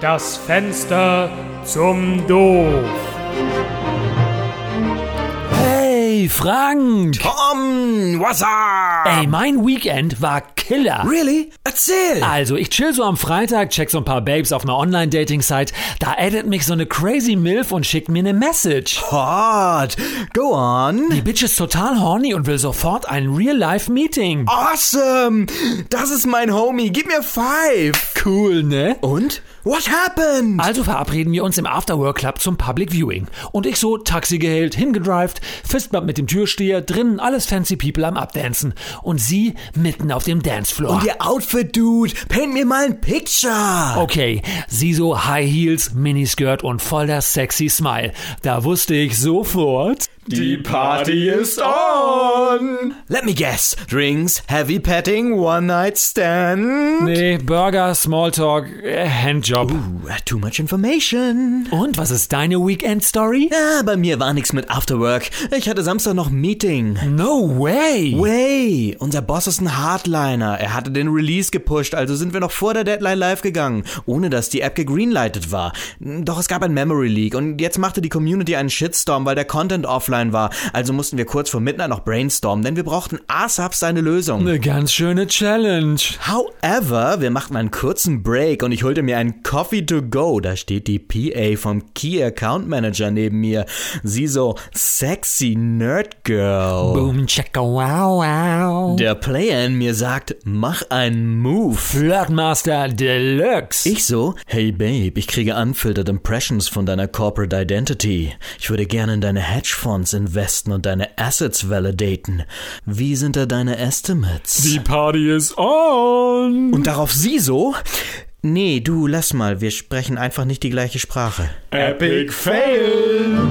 Das Fenster zum Doof. Hey, Frank! Tom, what's up? Ey, mein Weekend war Killer. Really? Erzähl. Also, ich chill so am Freitag, check so ein paar Babes auf einer Online-Dating-Site. Da addet mich so eine crazy Milf und schickt mir eine Message. Hot. Go on. Die Bitch ist total horny und will sofort ein Real-Life-Meeting. Awesome. Das ist mein Homie. Gib mir five. Cool, ne? Und? What happened? Also verabreden wir uns im Afterwork Club zum Public Viewing. Und ich so, Taxi gehält, hingedrived, Fistbump mit dem Türsteher, drinnen alles fancy people am Abdancen. Und sie mitten auf dem Dancefloor. Und ihr Outfit, Dude. Paint mir mal ein Picture. Okay, sie so High Heels, Miniskirt und voll der sexy Smile. Da wusste ich sofort. Die Party ist on. Let me guess. Drinks, heavy petting, one night stand. Nee, Burger, Smalltalk, äh, Handjob. Ooh, too much information. Und was ist deine Weekend-Story? Ja, bei mir war nichts mit Afterwork. Ich hatte Samstag noch ein Meeting. No way! Way! Unser Boss ist ein Hardliner. Er hatte den Release gepusht, also sind wir noch vor der Deadline live gegangen, ohne dass die App gegreenlightet war. Doch es gab ein Memory Leak und jetzt machte die Community einen Shitstorm, weil der Content offline war. Also mussten wir kurz vor Midnight noch brainstormen, denn wir brauchten ASAP seine Lösung. Eine ganz schöne Challenge. However, wir machten einen kurzen Break und ich holte mir einen Coffee to go. Da steht die PA vom Key Account Manager neben mir. Sie so sexy Nerd Girl. Boom, checka, wow, wow. Der Player in mir sagt, mach einen Move. Flirtmaster Deluxe. Ich so, hey Babe, ich kriege unfiltered Impressions von deiner Corporate Identity. Ich würde gerne in deine Hedgefonds investen und deine Assets validaten. Wie sind da deine Estimates? Die Party ist on. Und darauf sie so, nee, du lass mal, wir sprechen einfach nicht die gleiche Sprache. Epic Fail.